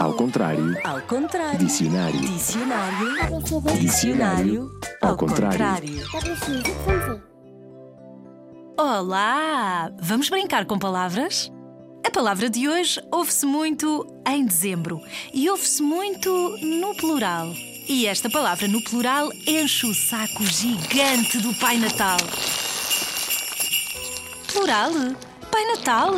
Ao contrário. Ao contrário. Dicionário. Dicionário. Dicionário. Ao contrário. Olá! Vamos brincar com palavras? A palavra de hoje ouve-se muito em dezembro e ouve-se muito no plural. E esta palavra no plural enche o saco gigante do Pai Natal. Plural? Pai Natal?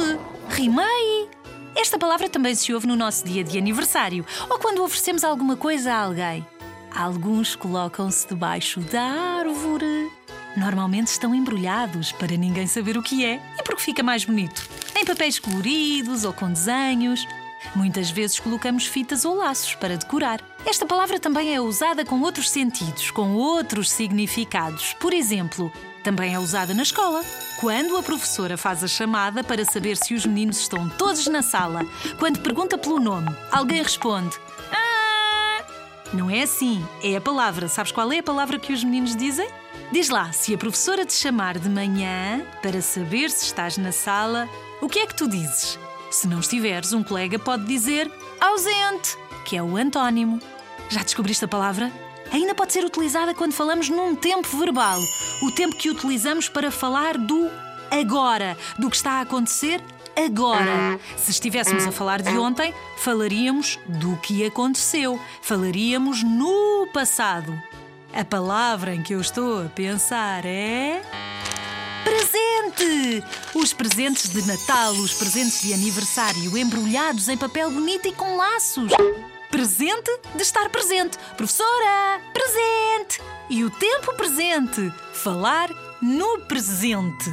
Rimei! Esta palavra também se ouve no nosso dia de aniversário ou quando oferecemos alguma coisa a alguém. Alguns colocam-se debaixo da árvore. Normalmente estão embrulhados para ninguém saber o que é e porque fica mais bonito. Em papéis coloridos ou com desenhos. Muitas vezes colocamos fitas ou laços para decorar. Esta palavra também é usada com outros sentidos, com outros significados. Por exemplo, também é usada na escola, quando a professora faz a chamada para saber se os meninos estão todos na sala. Quando pergunta pelo nome, alguém responde: Ah! Não é assim, é a palavra. Sabes qual é a palavra que os meninos dizem? Diz lá, se a professora te chamar de manhã para saber se estás na sala, o que é que tu dizes? Se não estiveres, um colega pode dizer ausente, que é o antónimo. Já descobriste a palavra? Ainda pode ser utilizada quando falamos num tempo verbal, o tempo que utilizamos para falar do agora, do que está a acontecer agora. Se estivéssemos a falar de ontem, falaríamos do que aconteceu, falaríamos no passado. A palavra em que eu estou a pensar é. Presente! Os presentes de Natal, os presentes de aniversário embrulhados em papel bonito e com laços presente de estar presente. Professora, presente! E o tempo presente, falar no presente.